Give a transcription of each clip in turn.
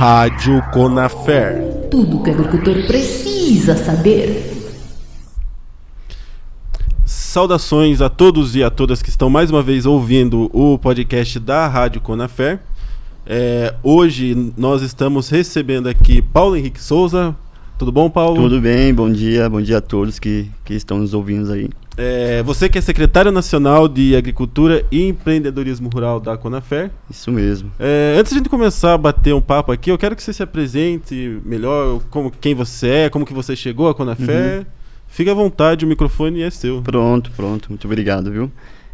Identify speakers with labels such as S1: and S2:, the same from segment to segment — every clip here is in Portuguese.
S1: Rádio Conafer.
S2: Tudo que o agricultor precisa saber.
S1: Saudações a todos e a todas que estão mais uma vez ouvindo o podcast da Rádio Conafer. É, hoje nós estamos recebendo aqui Paulo Henrique Souza. Tudo bom, Paulo?
S3: Tudo bem, bom dia, bom dia a todos que, que estão nos ouvindo aí.
S1: É, você que é secretário nacional de Agricultura e Empreendedorismo Rural da Conafer.
S3: Isso mesmo.
S1: É, antes de a gente começar a bater um papo aqui, eu quero que você se apresente melhor, como quem você é, como que você chegou à Conafer. Uhum. Fique à vontade, o microfone é seu.
S3: Pronto, pronto, muito obrigado, viu?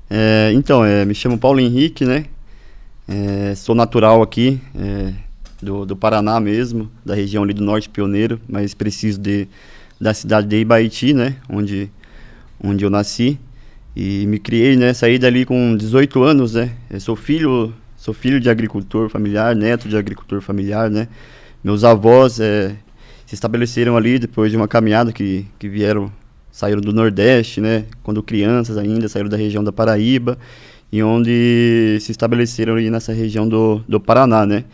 S3: É, então, é, me chamo Paulo Henrique, né? É, sou natural aqui, é, do, do Paraná mesmo, da região ali do Norte Pioneiro, mas preciso de, da cidade de Ibaiti, né? Onde, onde eu nasci e me criei, né? Saí dali com 18 anos, né? Eu sou filho, sou filho de agricultor familiar, neto de agricultor familiar, né? Meus avós é, se estabeleceram ali depois de uma caminhada que, que vieram, saíram do Nordeste, né? Quando crianças ainda, saíram da região da Paraíba e onde se estabeleceram ali nessa região do, do Paraná, né?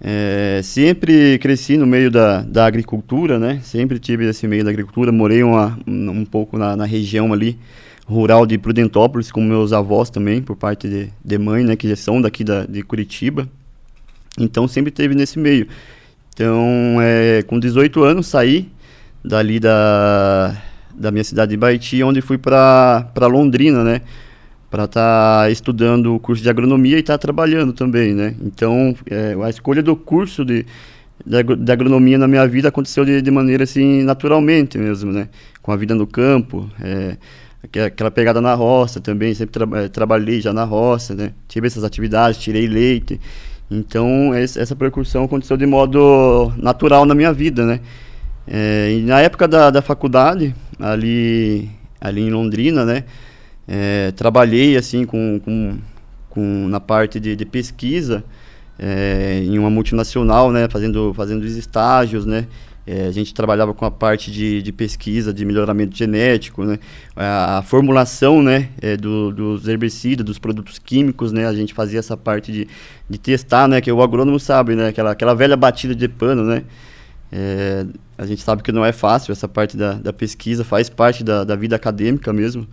S3: É, sempre cresci no meio da, da agricultura, né? Sempre tive esse meio da agricultura. Morei uma, um pouco na, na região ali rural de Prudentópolis com meus avós também, por parte de, de mãe, né? Que já são daqui da, de Curitiba. Então sempre teve nesse meio. Então, é, com 18 anos, saí dali da, da minha cidade de Baiti, onde fui para Londrina, né? Para estar tá estudando o curso de agronomia e estar tá trabalhando também, né? Então, é, a escolha do curso de, de, agronomia na minha vida aconteceu de, de maneira assim, naturalmente mesmo, né? Com a vida no campo, é, aquela pegada na roça também, sempre tra é, trabalhei já na roça, né? Tive essas atividades, tirei leite. Então, essa percussão aconteceu de modo natural na minha vida, né? É, na época da, da faculdade, ali, ali em Londrina, né? É, trabalhei, assim, com, com, com, na parte de, de pesquisa é, em uma multinacional, né? Fazendo, fazendo os estágios, né? É, a gente trabalhava com a parte de, de pesquisa, de melhoramento genético, né? A, a formulação, né, é, do, dos herbicidas, dos produtos químicos, né? A gente fazia essa parte de, de testar, né? Que o agrônomo sabe, né? Aquela, aquela velha batida de pano, né? É, a gente sabe que não é fácil essa parte da, da pesquisa, faz parte da, da vida acadêmica mesmo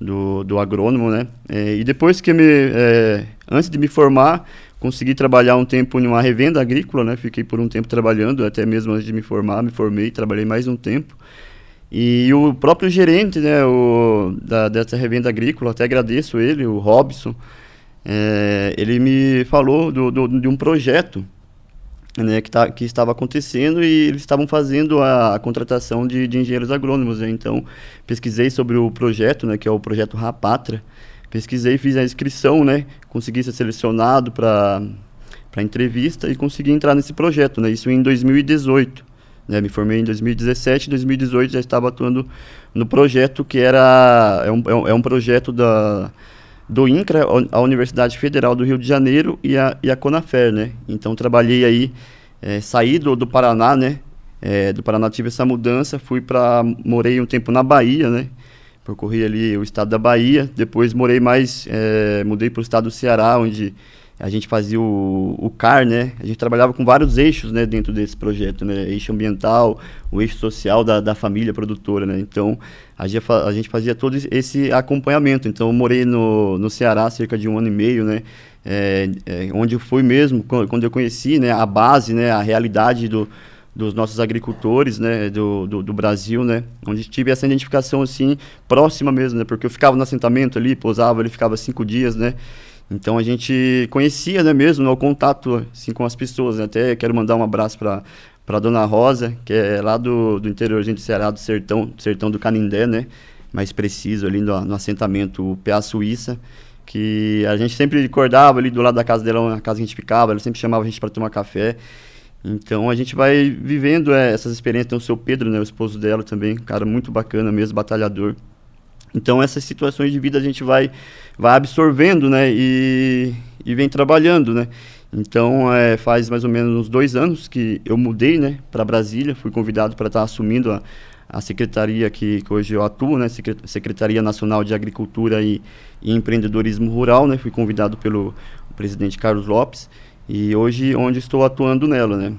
S3: do, do agrônomo, né? É, e depois que me, é, antes de me formar, consegui trabalhar um tempo em uma revenda agrícola, né? Fiquei por um tempo trabalhando, até mesmo antes de me formar, me formei, trabalhei mais um tempo. E o próprio gerente, né, o, da, dessa revenda agrícola, até agradeço ele, o Robson, é, ele me falou do, do, de um projeto né, que, tá, que estava acontecendo e eles estavam fazendo a, a contratação de, de, engenheiros agrônomos. Né? Então, pesquisei sobre o projeto, né, que é o projeto Rapatra, pesquisei, fiz a inscrição, né? Consegui ser selecionado para para entrevista e consegui entrar nesse projeto, né? Isso em 2018. Né? Me formei em 2017, 2018 já estava atuando no projeto que era é um, é um é projeto da do INCRA, a Universidade Federal do Rio de Janeiro e a, e a Conafer, né? Então trabalhei aí, é, saí do, do Paraná, né? É, do Paraná tive essa mudança, fui para morei um tempo na Bahia, né? percorri ali o estado da Bahia, depois morei mais, é, mudei para o estado do Ceará, onde a gente fazia o, o CAR, né? A gente trabalhava com vários eixos, né, dentro desse projeto, né? Eixo ambiental, o eixo social da, da família produtora, né? Então, a gente, a gente fazia todo esse acompanhamento. Então, eu morei no, no Ceará cerca de um ano e meio, né? É, é, onde eu fui mesmo, quando eu conheci, né, a base, né, a realidade do, dos nossos agricultores, né, do, do, do, Brasil, né, onde tive essa identificação, assim, próxima mesmo, né, porque eu ficava no assentamento ali, pousava ali, ficava cinco dias, né, então a gente conhecia, né, mesmo, né, o contato, assim, com as pessoas, né? até quero mandar um abraço para para Dona Rosa, que é lá do, do interiorzinho do Ceará, do sertão, sertão do Canindé, né, mais preciso, ali no, no assentamento PA Suíça, que a gente sempre acordava ali do lado da casa dela, na casa que a gente ficava, ela sempre chamava a gente para tomar café, então a gente vai vivendo é, essas experiências. Tem o seu Pedro, né, o esposo dela também, um cara muito bacana mesmo, batalhador. Então essas situações de vida a gente vai, vai absorvendo, né, e, e vem trabalhando, né. Então é, faz mais ou menos uns dois anos que eu mudei, né, para Brasília. Fui convidado para estar tá assumindo a, a secretaria que, que hoje eu atuo, né, Secretaria Nacional de Agricultura e, e Empreendedorismo Rural, né, fui convidado pelo presidente Carlos Lopes e hoje onde estou atuando nela, né.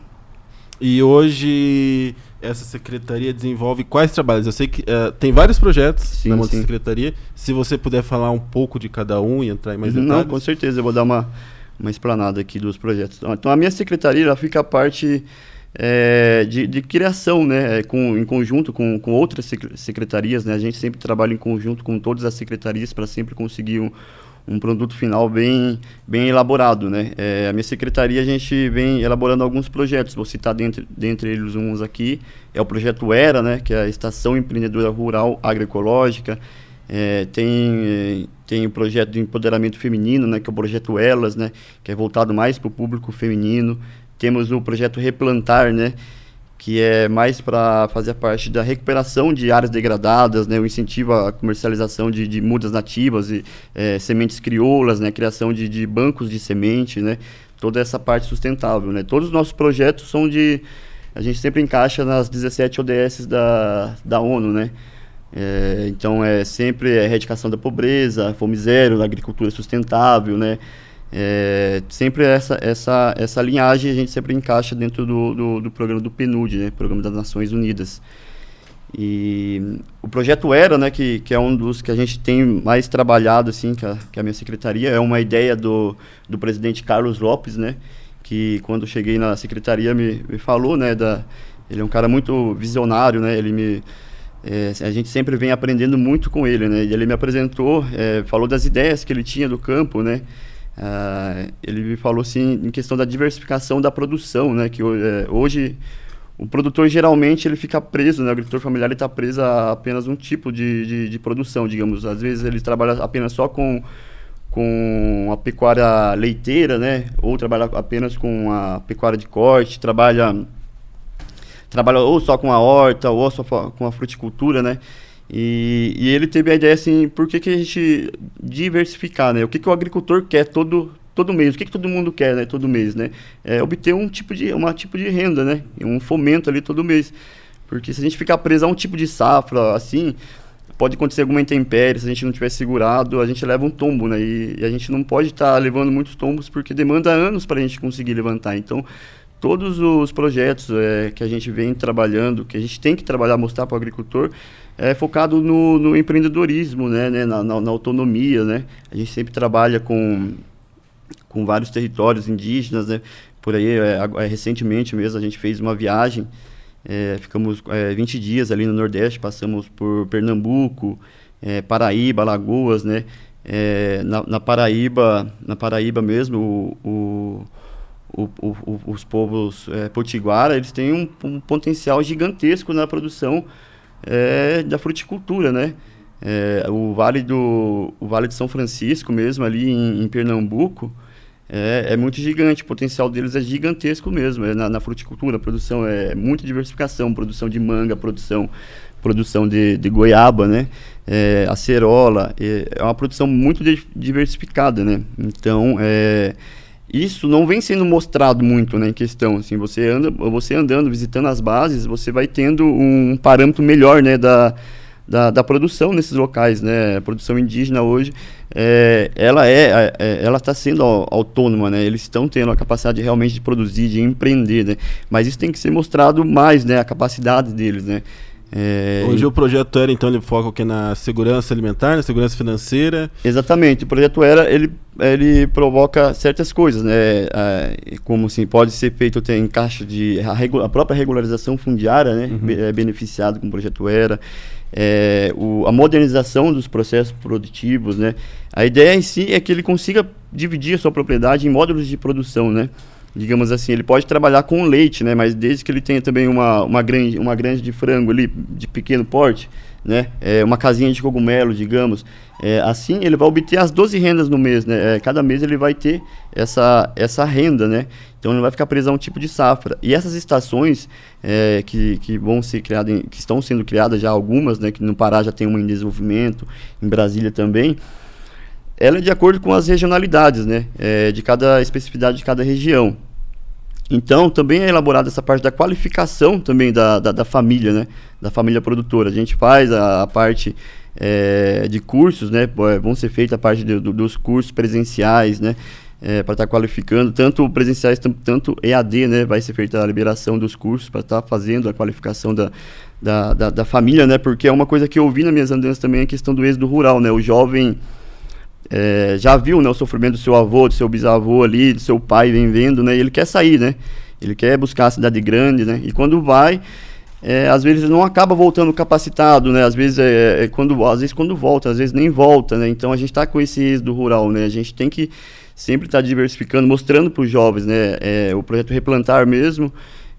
S1: E hoje essa secretaria desenvolve quais trabalhos? Eu sei que uh, tem vários projetos sim, na sim. secretaria. Se você puder falar um pouco de cada um e entrar em mais detalhes.
S3: Não, com certeza. Eu vou dar uma, uma explanada aqui dos projetos. Então, a minha secretaria ela fica a parte é, de, de, criação, né? É, com, em conjunto com, com outras secretarias, né? A gente sempre trabalha em conjunto com todas as secretarias para sempre conseguir um, um produto final bem, bem elaborado, né? É, a minha secretaria, a gente vem elaborando alguns projetos, vou citar dentre, dentre eles uns aqui, é o projeto ERA, né? Que é a Estação Empreendedora Rural Agroecológica, é, tem, tem o projeto de empoderamento feminino, né? Que é o projeto Elas, né? Que é voltado mais para o público feminino, temos o projeto Replantar, né? Que é mais para fazer parte da recuperação de áreas degradadas, né, o incentivo à comercialização de, de mudas nativas e é, sementes crioulas, né, criação de, de, bancos de semente, né, toda essa parte sustentável, né. Todos os nossos projetos são de, a gente sempre encaixa nas 17 ODS da, da ONU, né. É, então é sempre a erradicação da pobreza, fome zero, agricultura sustentável, né, é, sempre essa, essa, essa linhagem a gente sempre encaixa dentro do, do, do, programa do PNUD, né, Programa das Nações Unidas. E o projeto ERA, né, que, que é um dos que a gente tem mais trabalhado, assim, que a, que a minha secretaria, é uma ideia do, do presidente Carlos Lopes, né, que quando cheguei na secretaria me, me falou, né, da, ele é um cara muito visionário, né, ele me... É, a gente sempre vem aprendendo muito com ele, né, ele me apresentou, é, falou das ideias que ele tinha do campo, né, Uh, ele me falou assim em questão da diversificação da produção, né? Que é, hoje o produtor geralmente ele fica preso, né? O agricultor familiar está preso a apenas um tipo de, de, de, produção, digamos. Às vezes ele trabalha apenas só com com a pecuária leiteira, né? Ou trabalha apenas com a pecuária de corte, trabalha trabalha ou só com a horta ou só com a fruticultura, né? E, e, ele teve a ideia assim, por que, que a gente diversificar, né? O que, que o agricultor quer todo, todo mês? O que, que todo mundo quer, né? Todo mês, né? É obter um tipo de, uma tipo de renda, né? Um fomento ali todo mês. Porque se a gente ficar preso a um tipo de safra, assim, pode acontecer alguma intempérie, se a gente não tiver segurado, a gente leva um tombo, né? E, e a gente não pode estar tá levando muitos tombos porque demanda anos para a gente conseguir levantar. Então, todos os projetos é, que a gente vem trabalhando, que a gente tem que trabalhar, mostrar para o agricultor, é focado no, no empreendedorismo, né, né na, na, na, autonomia, né? A gente sempre trabalha com, com vários territórios indígenas, né? Por aí, é, é, recentemente mesmo, a gente fez uma viagem, é, ficamos é, 20 dias ali no Nordeste, passamos por Pernambuco, é, Paraíba, Alagoas, né? É, na, na, Paraíba, na Paraíba mesmo, o, o, o, o, os povos é, potiguara, eles têm um, um potencial gigantesco na produção é, da fruticultura, né? É, o vale do o vale de São Francisco mesmo ali em, em Pernambuco é, é, muito gigante, o potencial deles é gigantesco mesmo é na, na, fruticultura, a produção é muita diversificação, produção de manga, produção produção de, de goiaba, né? É, acerola, é, é uma produção muito diversificada, né? Então, é, isso não vem sendo mostrado muito né, em questão. Assim, você, anda, você andando, visitando as bases, você vai tendo um parâmetro melhor né, da, da, da produção nesses locais. Né? A produção indígena hoje, é, ela é, é ela está sendo autônoma, né? eles estão tendo a capacidade realmente de produzir, de empreender. Né? Mas isso tem que ser mostrado mais, né? a capacidade deles. Né?
S1: É, Hoje o projeto era então ele foca que na segurança alimentar, na segurança financeira.
S3: Exatamente, o projeto era ele ele provoca certas coisas, né? como assim pode ser feito tem encaixe de a, regula, a, própria regularização fundiária, né? Uhum. É beneficiado com o projeto era é, o, a modernização dos processos produtivos, né? A ideia em si é que ele consiga dividir a sua propriedade em módulos de produção, né? Digamos assim, ele pode trabalhar com leite, né? Mas desde que ele tenha também uma, uma, grande, uma grande de frango ali, de pequeno porte, né? É, uma casinha de cogumelo, digamos. É, assim, ele vai obter as 12 rendas no mês, né? É, cada mês ele vai ter essa, essa renda, né? Então ele vai ficar preso a um tipo de safra. E essas estações é, que, que vão ser criadas, que estão sendo criadas já algumas, né? Que no Pará já tem uma em desenvolvimento, em Brasília também ela é de acordo com as regionalidades, né? É, de cada especificidade de cada região. Então, também é elaborada essa parte da qualificação também da, da, da família, né? Da família produtora. A gente faz a, a parte é, de cursos, né? Vão ser feitas a parte de, do, dos cursos presenciais, né? É, para estar tá qualificando, tanto presenciais, tanto EAD, né? Vai ser feita a liberação dos cursos para estar tá fazendo a qualificação da, da, da, da, família, né? Porque é uma coisa que eu vi nas minhas andanças também, a questão do êxodo rural, né? O jovem é, já viu né, o sofrimento do seu avô, do seu bisavô ali, do seu pai, vem vendo, né? E ele quer sair, né? Ele quer buscar a cidade grande, né? E quando vai, é, às vezes não acaba voltando capacitado, né? Às vezes é, é, quando, às vezes quando volta, às vezes nem volta, né? Então a gente está com esse êxodo rural, né? A gente tem que sempre estar tá diversificando, mostrando para os jovens, né? É, o projeto Replantar mesmo,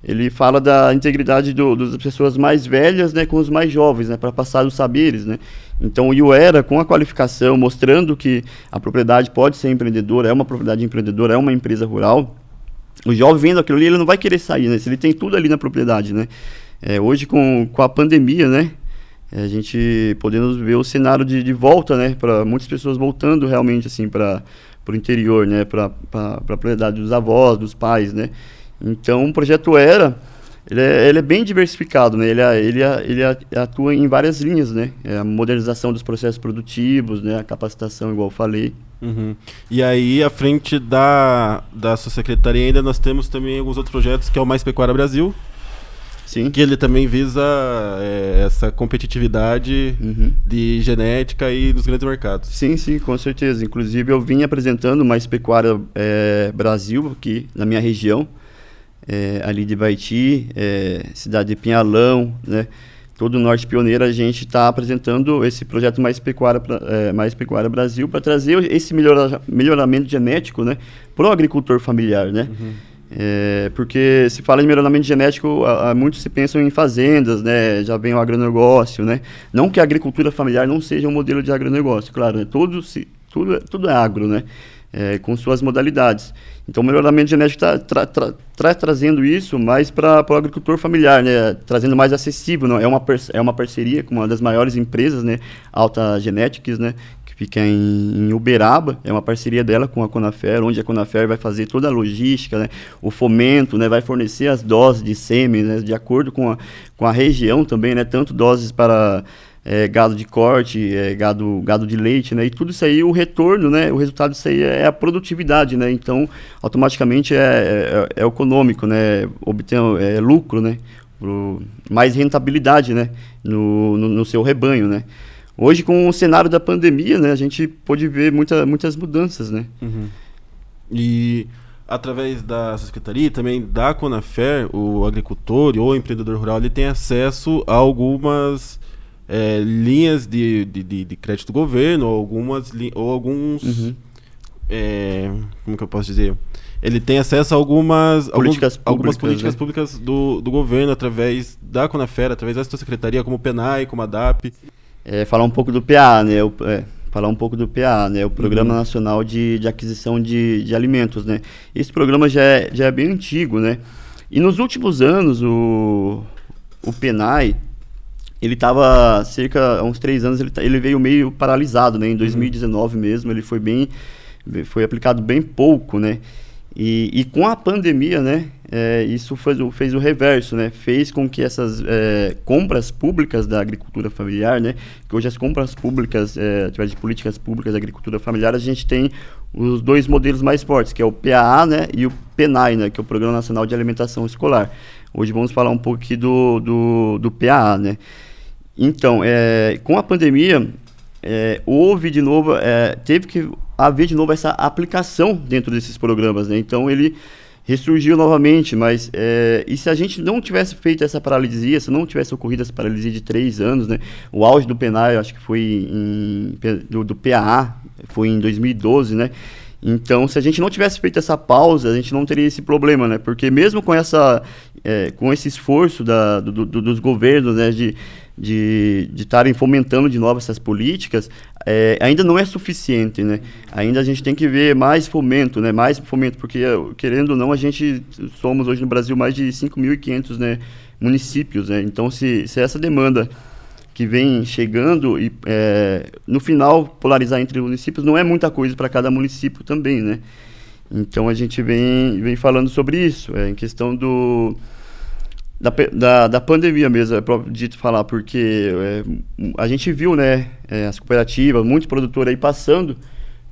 S3: ele fala da integridade do, das pessoas mais velhas, né, com os mais jovens, né, para passar os saberes, né. Então o IOERA, com a qualificação, mostrando que a propriedade pode ser empreendedora, é uma propriedade empreendedora, é uma empresa rural, o jovem vendo aquilo ali, ele não vai querer sair, né, se ele tem tudo ali na propriedade, né. É, hoje com, com a pandemia, né, é, a gente podendo ver o cenário de, de volta, né, para muitas pessoas voltando realmente assim para o interior, né, para a propriedade dos avós, dos pais, né. Então o projeto Era ele é, ele é, bem diversificado, né? Ele, ele, ele atua em várias linhas, né? É a modernização dos processos produtivos, né? A capacitação, igual eu falei.
S1: Uhum. E aí, à frente da, da sua secretaria, ainda nós temos também alguns outros projetos, que é o Mais Pecuária Brasil. Sim. Que ele também visa é, essa competitividade uhum. de genética e dos grandes mercados.
S3: Sim, sim, com certeza. Inclusive, eu vim apresentando Mais Pecuária é, Brasil aqui na minha região é, ali de Baiti, é, cidade de Pinhalão, né? Todo o Norte Pioneiro a gente está apresentando esse projeto Mais Pecuária, é, Mais Pecuária Brasil para trazer esse melhora, melhoramento genético né, para o agricultor familiar, né? Uhum. É, porque se fala em melhoramento genético, há, há muitos se pensam em fazendas, né? Já vem o agronegócio, né? Não que a agricultura familiar não seja um modelo de agronegócio, claro, né? Tudo, se, tudo, tudo é agro, né? É, com suas modalidades. Então, o melhoramento genético está tra, tra, tra, trazendo isso mais para o agricultor familiar, né? trazendo mais acessível. Não? É, uma é uma parceria com uma das maiores empresas, né? Alta Genetics, né? que fica em, em, Uberaba. É uma parceria dela com a Conafer, onde a Conafer vai fazer toda a logística, né? o fomento, né? vai fornecer as doses de sêmen, né? de acordo com a, com a região também, né? tanto doses para é, gado de corte, é, gado, gado de leite, né? E tudo isso aí, o retorno, né? O resultado disso aí é a produtividade, né? Então, automaticamente é, é, é econômico, né? Obtém é, lucro, né? Pro, mais rentabilidade, né? No, no, no, seu rebanho, né? Hoje, com o cenário da pandemia, né? A gente pode ver muita, muitas mudanças, né?
S1: Uhum. E através da secretaria também da Conafer, o agricultor ou o empreendedor rural ele tem acesso a algumas é, linhas de, de, de, crédito do governo, ou algumas ou alguns. Uhum. É, como que eu posso dizer? Ele tem acesso a algumas políticas alguns, públicas, algumas políticas né? públicas do, do governo através da Conafera, através da sua secretaria, como o PENAI, como a DAP.
S3: É, falar um pouco do PA, né? O, é, falar um pouco do PA, né? O Programa uhum. Nacional de, de Aquisição de, de Alimentos, né? Esse programa já é, já é bem antigo, né? E nos últimos anos, o, o PENAI, ele estava cerca uns três anos ele, tá, ele veio meio paralisado né? Em 2019 uhum. mesmo ele foi bem foi aplicado bem pouco né? E, e com a pandemia né? É, isso fez, fez o reverso né? Fez com que essas é, compras públicas da agricultura familiar né? Que hoje as compras públicas é, através de políticas públicas da agricultura familiar a gente tem os dois modelos mais fortes que é o PAA né? E o PENAI né? Que é o Programa Nacional de Alimentação Escolar. Hoje vamos falar um pouco aqui do do, do PAA né então, é, com a pandemia, é, houve de novo, é, teve que haver de novo essa aplicação dentro desses programas, né? Então, ele ressurgiu novamente, mas é, e se a gente não tivesse feito essa paralisia, se não tivesse ocorrido essa paralisia de três anos, né? O auge do PENAI, acho que foi em, do, do PAA, foi em 2012, né? Então, se a gente não tivesse feito essa pausa, a gente não teria esse problema, né? Porque mesmo com essa, é, com esse esforço da, do, do, dos governos, né, de de estarem fomentando de novo essas políticas, é, ainda não é suficiente, né? Ainda a gente tem que ver mais fomento, né? Mais fomento, porque querendo ou não, a gente somos hoje no Brasil mais de 5.500 né, municípios, né? Então, se, se essa demanda que vem chegando e é, no final polarizar entre municípios não é muita coisa para cada município também, né? Então a gente vem, vem falando sobre isso, é, em questão do da, da, da pandemia mesmo, é próprio dito falar, porque é, a gente viu, né, é, as cooperativas, muitos produtores aí passando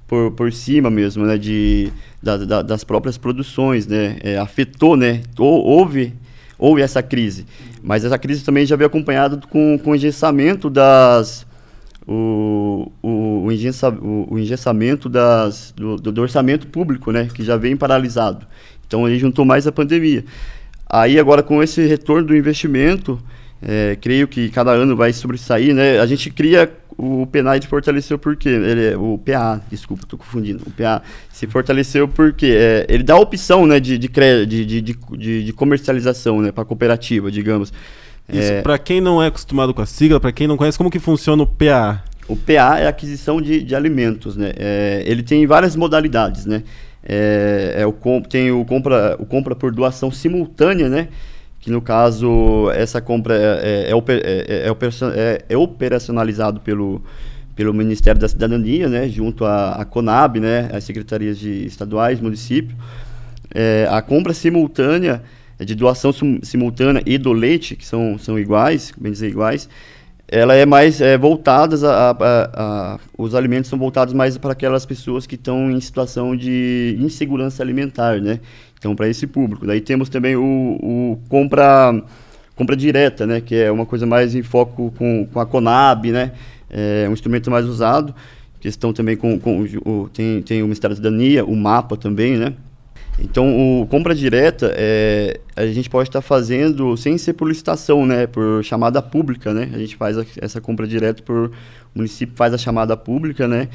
S3: por, por cima mesmo, né, de, da, da, das próprias produções, né, é, afetou, né, houve, houve essa crise, mas essa crise também já veio acompanhada com, com o engessamento das, o, o, o, engessa, o, o engessamento das, do, do, orçamento público, né, que já vem paralisado. Então, ele juntou mais a pandemia. Aí agora com esse retorno do investimento, é, creio que cada ano vai sobressair, né? A gente cria o PNAD fortaleceu porque ele é, o PA, desculpa, estou confundindo. O PA se fortaleceu porque é, ele dá opção, né, de, de, de, de, de comercialização, né, para cooperativa, digamos.
S1: Isso, é, para quem não é acostumado com a sigla, para quem não conhece, como que funciona o PA?
S3: O PA é aquisição de, de alimentos, né? É, ele tem várias modalidades, né? É, é o, tem o compra, o compra por doação simultânea, né? Que no caso, essa compra é, é, é, é, é operacionalizado pelo, pelo Ministério da Cidadania, né? Junto à, à Conab, né? As secretarias de estaduais, município. a compra simultânea de doação simultânea e do leite, que são, são iguais, bem dizer iguais, ela é mais é, voltada, a, a, a, os alimentos são voltados mais para aquelas pessoas que estão em situação de insegurança alimentar, né? Então, para esse público. Daí temos também o, o, compra, compra direta, né? Que é uma coisa mais em foco com, com a Conab, né? É um instrumento mais usado. Questão também com, com o, tem, tem o Ministério da Cidadania, o MAPA também, né? Então, o compra direta, é, a gente pode estar fazendo sem ser por licitação, né? Por chamada pública, né? A gente faz a, essa compra direta por... O município faz a chamada pública, né?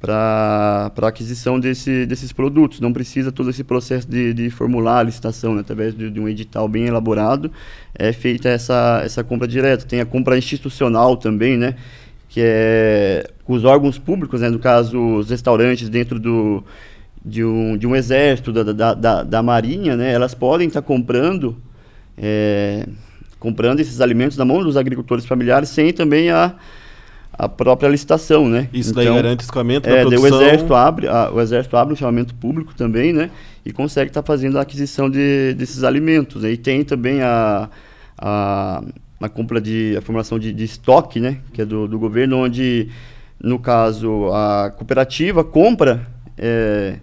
S3: Para aquisição desse, desses produtos. Não precisa todo esse processo de, de formular a licitação, né? Através de, de, um edital bem elaborado, é feita essa, essa compra direta. Tem a compra institucional também, né? Que é os órgãos públicos, né? No caso, os restaurantes dentro do de um, de um exército, da, da, da, da marinha, né, elas podem estar tá comprando, é, comprando esses alimentos na mão dos agricultores familiares sem também a, a própria licitação, né?
S1: Isso então, daí garante escoamento
S3: é, da produção. O exército abre, a, o exército abre um chamamento público também, né? E consegue estar tá fazendo a aquisição de, desses alimentos. Né? E tem também a, a, a compra de a formulação de, de estoque, né? Que é do, do governo, onde no caso a cooperativa compra é,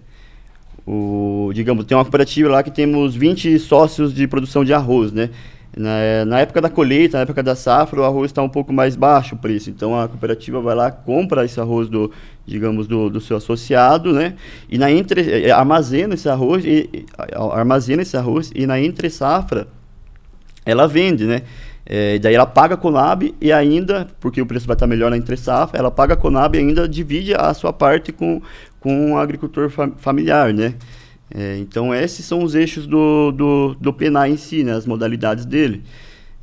S3: o, digamos, tem uma cooperativa lá que temos 20 sócios de produção de arroz, né? Na, na época da colheita, na época da safra, o arroz está um pouco mais baixo o preço. Então a cooperativa vai lá, compra esse arroz do, digamos, do, do seu associado, né? E na entre, é, armazena esse arroz, e, armazena esse arroz e na entre safra ela vende, né? É, daí ela paga a Conab e ainda, porque o preço vai estar melhor na entre safra, ela paga a Conab e ainda divide a sua parte com, com o agricultor fam familiar, né? É, então esses são os eixos do, do, do PENAI em si, né? As modalidades dele.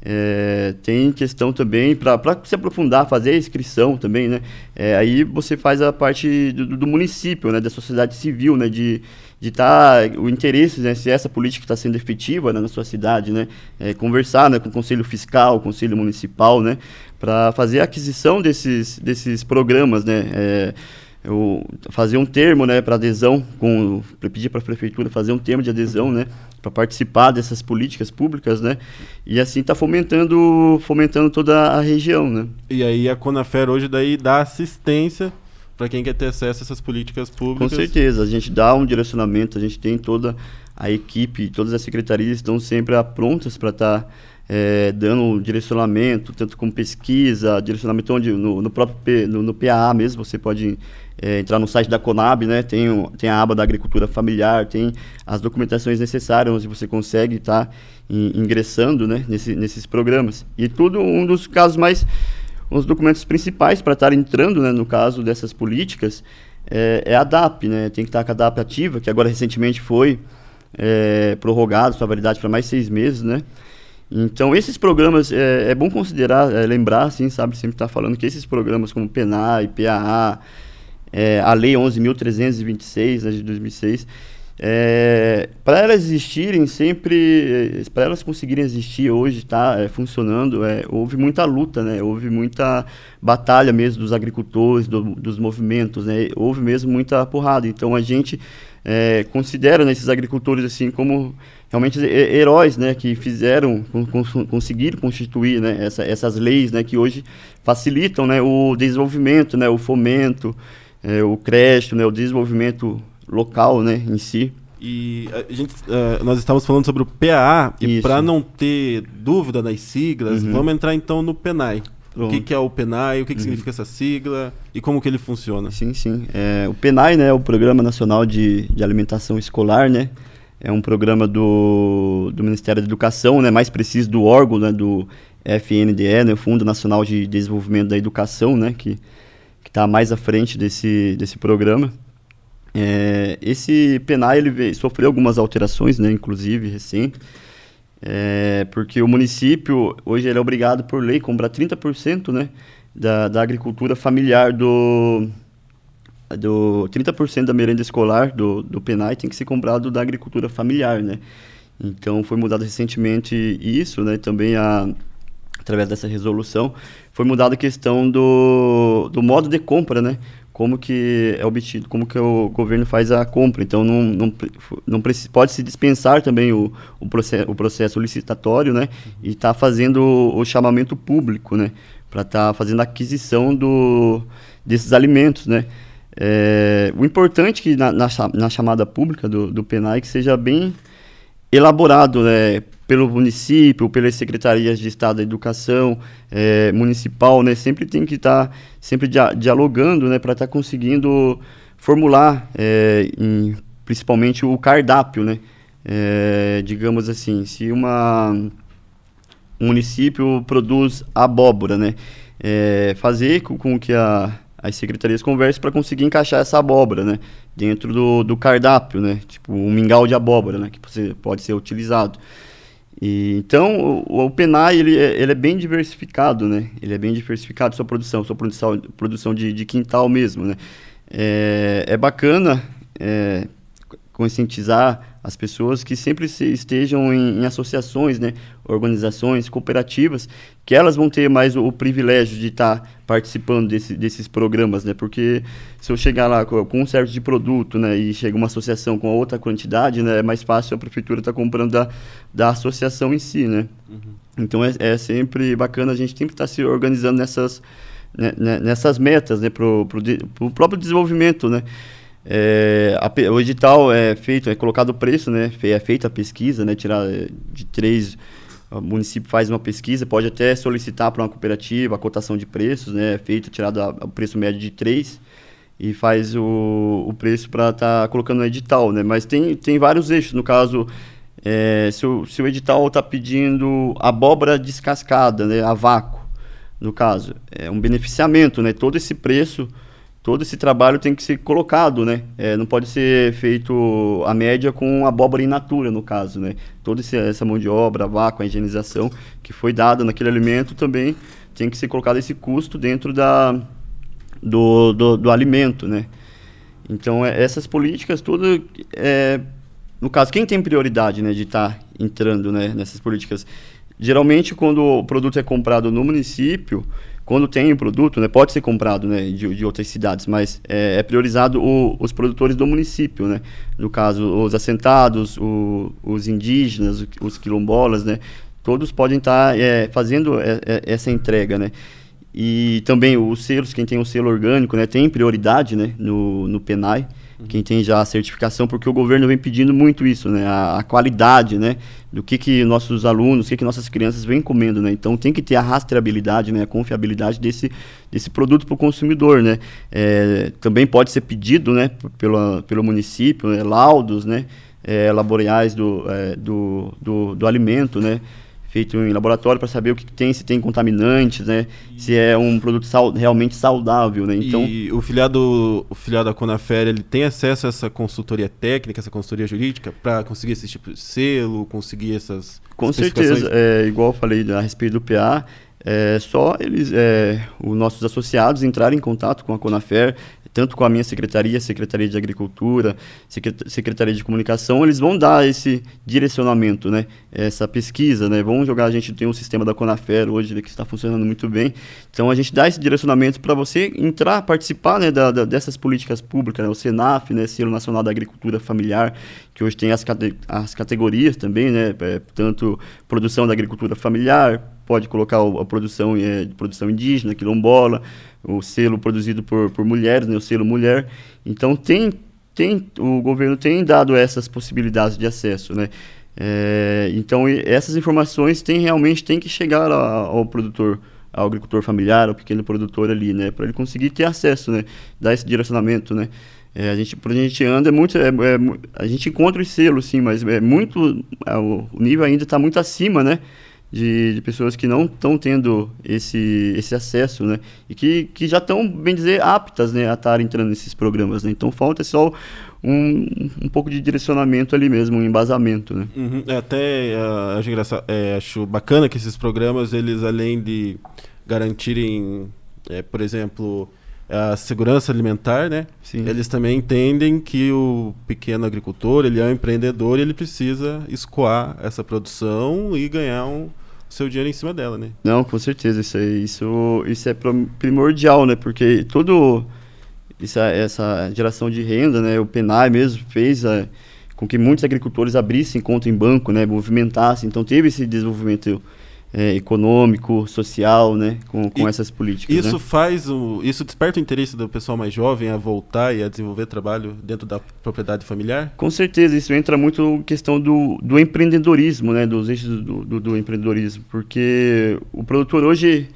S3: É, tem questão também, para se aprofundar, fazer a inscrição também, né? É, aí você faz a parte do, do, município, né? Da sociedade civil, né? De de estar tá, o interesse, né? Se essa política está sendo efetiva né, na sua cidade, né? É, conversar né, com o conselho fiscal, o conselho municipal, né? Para fazer a aquisição desses, desses programas, né? É, eu fazer um termo, né, para adesão, com pedir para a prefeitura fazer um termo de adesão, né, para participar dessas políticas públicas, né, e assim está fomentando, fomentando toda a região, né.
S1: E aí a Conafer hoje daí dá assistência para quem quer ter acesso a essas políticas públicas.
S3: Com certeza, a gente dá um direcionamento, a gente tem toda a equipe, todas as secretarias estão sempre prontas para estar tá, é, dando direcionamento, tanto com pesquisa, direcionamento onde no, no próprio P, no, no PAA mesmo, você pode é, entrar no site da Conab, né? Tem, tem a aba da agricultura familiar, tem as documentações necessárias onde você consegue estar tá ingressando né? Nesse, nesses programas. E tudo um dos casos mais, os documentos principais para estar entrando, né? No caso dessas políticas, é, é a DAP, né? Tem que estar com a DAP ativa, que agora recentemente foi é, prorrogado sua validade para mais seis meses, né? Então, esses programas, é, é bom considerar, é, lembrar, assim, sabe, sempre estar tá falando que esses programas como PENAI, PAA, é, a Lei 11.326, né, de 2006, é, para elas existirem sempre, para elas conseguirem existir hoje, tá é, funcionando, é, houve muita luta, né? Houve muita batalha mesmo dos agricultores, do, dos movimentos, né? Houve mesmo muita porrada. Então a gente é, considera né, esses agricultores assim como realmente heróis, né? Que fizeram, conseguiram constituir, né? Essa, essas leis, né? Que hoje facilitam, né? O desenvolvimento, né? O fomento, é, o crédito, né? O desenvolvimento local, né, em si.
S1: E a gente, uh, nós estávamos falando sobre o PAA, e para não ter dúvida nas siglas, uhum. vamos entrar então no PENAI. Pronto. O que, que, é o PENAI, o que, que uhum. significa essa sigla e como que ele funciona?
S3: Sim, sim. É, o PENAI né, é o Programa Nacional de, de Alimentação Escolar, né? É um programa do, do Ministério da Educação, né, mais preciso do órgão né, do FNDE, né, o Fundo Nacional de Desenvolvimento da Educação, né, que está mais à frente desse, desse programa. É, esse PENAI ele sofreu algumas alterações, né, inclusive recente, é, porque o município hoje ele é obrigado por lei a comprar 30% né, da, da agricultura familiar do, do 30% da merenda escolar do, do PENAI tem que ser comprado da agricultura familiar, né? Então foi mudado recentemente isso, né? Também a através dessa resolução foi mudada a questão do, do modo de compra, né? Como que é obtido, como que o governo faz a compra. Então, não, não, não pode se dispensar também o, o, processo, o processo licitatório, né? E estar tá fazendo o, o, chamamento público, né? Para estar tá fazendo a aquisição do, desses alimentos, né? É, o importante é que na, na, na, chamada pública do, do PENAI que seja bem elaborado, né? Pelo município, pelas secretarias de Estado da Educação é, municipal, né, sempre tem que estar tá, sempre dia, dialogando, né, para estar tá conseguindo formular, é, em, principalmente o cardápio, né, é, digamos assim, se uma um município produz abóbora, né, fazer com, com que a, as secretarias conversem para conseguir encaixar essa abóbora, né, dentro do, do cardápio, né, tipo um mingau de abóbora, né, que pode ser utilizado. E, então, o, o Penai, ele, é, ele é bem diversificado, né? Ele é bem diversificado sua produção, sua produção, produção de, de quintal mesmo, né? É, é bacana é, conscientizar as pessoas que sempre estejam em, em, associações, né, organizações, cooperativas, que elas vão ter mais o, o privilégio de estar tá participando desse, desses programas, né, porque se eu chegar lá com, com, um certo de produto, né, e chega uma associação com outra quantidade, né, é mais fácil a prefeitura estar tá comprando da, da associação em si, né. Uhum. Então é, é sempre bacana a gente sempre estar tá se organizando nessas, né, né nessas metas, né, para o próprio desenvolvimento, né. É, a, o edital é feito, é colocado o preço, né? É feita a pesquisa, né? Tirar é, de três, o município faz uma pesquisa, pode até solicitar para uma cooperativa a cotação de preços, né? É feito, tirado o preço médio de três e faz o, o preço para estar tá colocando no edital, né? Mas tem, tem vários eixos, no caso, é, se, o, se o edital está pedindo abóbora descascada, né? A vácuo, no caso, é um beneficiamento, né? Todo esse preço todo esse trabalho tem que ser colocado, né? É, não pode ser feito a média com abóbora in natura, no caso, né? Toda essa mão de obra, a vácuo, a higienização que foi dada naquele alimento também tem que ser colocado esse custo dentro da, do, do, do alimento, né? Então, é, essas políticas todas, é, no caso, quem tem prioridade né, de estar tá entrando né, nessas políticas? Geralmente, quando o produto é comprado no município, quando tem o produto, né, pode ser comprado né, de, de outras cidades, mas é, é priorizado o, os produtores do município, né? No caso, os assentados, o, os indígenas, os quilombolas, né? Todos podem estar tá, é, fazendo é, é, essa entrega, né? E também os selos, quem tem o selo orgânico, né, tem prioridade, né, no, no PENAI quem tem já a certificação, porque o governo vem pedindo muito isso, né? A, a qualidade, né? Do que, que nossos alunos, o que, que nossas crianças vêm comendo, né? Então tem que ter a rastreabilidade, né? A confiabilidade desse, desse produto para o consumidor, né? É, também pode ser pedido, né? Pelo, pelo município, né? laudos, né? É, do, é, do, do, do alimento, né? Feito em laboratório para saber o que tem, se tem contaminantes, né? Se é um produto sal, realmente saudável, né?
S1: Então, e o filiado, o filiado da Conafer, ele tem acesso a essa consultoria técnica, essa consultoria jurídica para conseguir esse tipo de selo, conseguir essas
S3: Com certeza, é, igual eu falei a respeito do PA, é só eles, é, os nossos associados entrarem em contato com a Conafer, tanto com a minha secretaria, Secretaria de Agricultura, Secretaria de Comunicação, eles vão dar esse direcionamento, né? Essa pesquisa, né? Vão jogar, a gente tem um sistema da Conafer hoje que está funcionando muito bem. Então a gente dá esse direcionamento para você entrar, participar né, da, da, dessas políticas públicas, né? o SENAF, né? Selo Nacional da Agricultura Familiar, que hoje tem as, cate as categorias também, né? É, tanto produção da agricultura familiar, pode colocar a produção, é, produção indígena, quilombola, o selo produzido por, por mulheres, né, o selo mulher. Então tem, tem, o governo tem dado essas possibilidades de acesso, né? É, então essas informações tem realmente tem que chegar ao, ao produtor, ao agricultor familiar, ao pequeno produtor ali, né, para ele conseguir ter acesso, né, dar esse direcionamento, né. É, a gente, por onde a gente anda, é muito, é, é, a gente encontra os selos, sim, mas é muito, é, o nível ainda está muito acima, né, de, de pessoas que não estão tendo esse, esse acesso, né? E que, que já estão, bem dizer, aptas né, a estar entrando nesses programas, né? Então falta só um, um pouco de direcionamento ali mesmo, um embasamento, né?
S1: Uhum. É, até uh, acho, engraçado, é, acho bacana que esses programas, eles além de garantirem, é, por exemplo, a segurança alimentar, né? Sim. Eles também entendem que o pequeno agricultor, ele é um empreendedor e ele precisa escoar essa produção e ganhar um, seu dinheiro em cima dela, né?
S3: Não, com certeza, isso é, isso, isso é primordial, né? Porque todo essa, essa geração de renda, né? O PENAI mesmo fez a, com que muitos agricultores abrissem conta em banco, né? Movimentassem, então teve esse desenvolvimento é, econômico, social, né, com, com essas políticas.
S1: Isso
S3: né?
S1: faz o, isso desperta o interesse do pessoal mais jovem a voltar e a desenvolver trabalho dentro da propriedade familiar?
S3: Com certeza, isso entra muito questão do, do empreendedorismo, né, dos eixos do, do, do empreendedorismo, porque o produtor hoje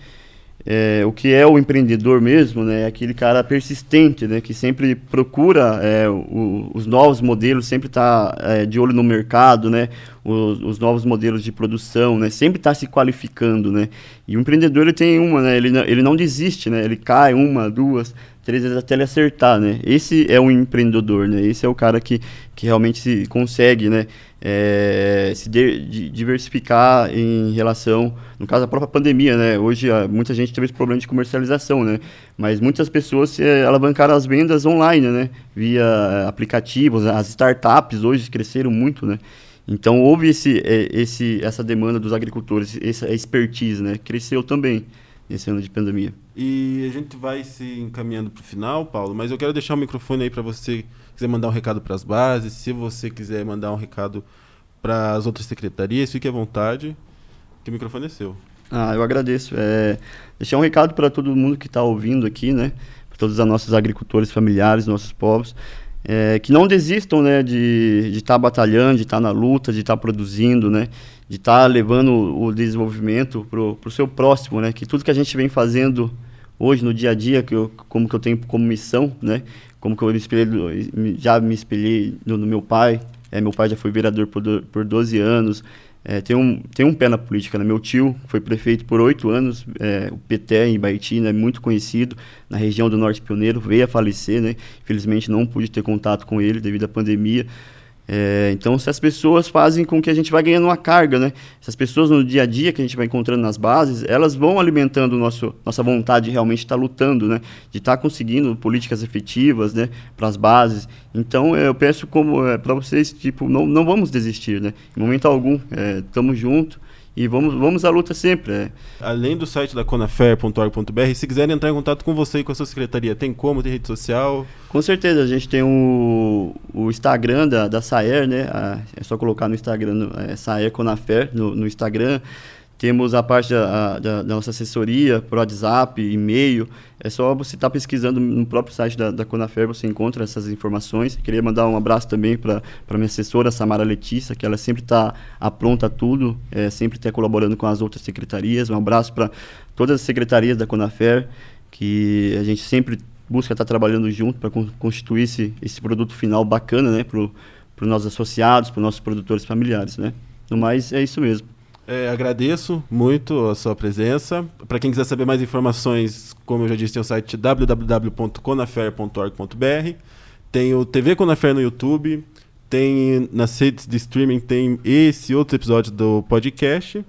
S3: é, o que é o empreendedor mesmo, né? É aquele cara persistente, né? Que sempre procura é, o, os novos modelos, sempre está é, de olho no mercado, né? Os, os, novos modelos de produção, né? Sempre está se qualificando, né? E o empreendedor ele tem uma, né? Ele, ele não desiste, né? Ele cai uma, duas, três vezes até ele acertar, né? Esse é o empreendedor, né? Esse é o cara que, que realmente se consegue, né? É, se de, diversificar em relação, no caso da própria pandemia, né? Hoje muita gente teve esse problema de comercialização, né? Mas muitas pessoas se alavancaram as vendas online, né? Via aplicativos, as startups hoje cresceram muito, né? Então houve esse, é, esse, essa demanda dos agricultores, essa expertise, né? Cresceu também nesse ano de pandemia.
S1: E a gente vai se encaminhando para o final, Paulo, mas eu quero deixar o microfone aí para você quiser mandar um recado para as bases, se você quiser mandar um recado para as outras secretarias, fique à vontade, que o microfone é seu.
S3: Ah, eu agradeço. É, deixar um recado para todo mundo que está ouvindo aqui, né? Para todos os nossos agricultores familiares, nossos povos, é, que não desistam, né? De estar tá batalhando, de estar tá na luta, de estar tá produzindo, né? De estar tá levando o desenvolvimento para o seu próximo, né? Que tudo que a gente vem fazendo hoje no dia a dia, que eu, como que eu tenho como missão, né? Como que eu me espelhei, já me espelhei no, no meu pai. É, meu pai já foi vereador por, do, por 12 anos. É, tem, um, tem um pé na política, né? Meu tio foi prefeito por oito anos, é, o PT em Baiti, né? Muito conhecido na região do Norte Pioneiro, veio a falecer, né? Infelizmente não pude ter contato com ele devido à pandemia. É, então, se as pessoas fazem com que a gente vá ganhando uma carga, né? Essas pessoas no dia a dia que a gente vai encontrando nas bases, elas vão alimentando nosso, nossa vontade de realmente estar lutando, né? De estar conseguindo políticas efetivas, né? Para as bases. Então, eu peço como é, para vocês, tipo, não, não vamos desistir, né? Em momento algum, estamos é, juntos e vamos, vamos à luta sempre. É.
S1: Além do site da conafer.org.br, se quiserem entrar em contato com você e com a sua secretaria, tem como? Tem rede social?
S3: Com certeza, a gente tem o, o Instagram da, da Saer, né? é só colocar no Instagram, é, Saer Conafer, no, no Instagram. Temos a parte da, da, da nossa assessoria, por WhatsApp, e-mail. É só você estar tá pesquisando no próprio site da, da você encontra essas informações. Queria mandar um abraço também para a minha assessora, Samara Letícia, que ela sempre está apronta a tudo, é, sempre está colaborando com as outras secretarias. Um abraço para todas as secretarias da Conafer, que a gente sempre busca estar tá trabalhando junto para constituir esse, esse produto final bacana né, para os nossos associados, para os nossos produtores familiares. Né? No mais, é isso mesmo.
S1: É, agradeço muito a sua presença. Para quem quiser saber mais informações, como eu já disse, tem o site www.conafer.org.br. Tem o TV Conafer no YouTube. Tem nas redes de streaming tem esse outro episódio do podcast.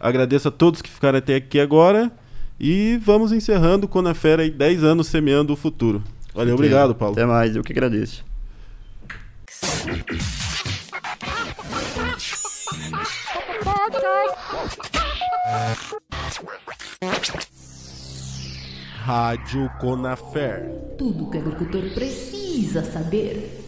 S1: Agradeço a todos que ficaram até aqui agora. E vamos encerrando Conafer aí 10 anos semeando o futuro. Valeu, obrigado, Paulo.
S3: Até mais, eu que agradeço.
S1: Rádio Conafer.
S2: Tudo que o agricultor precisa saber.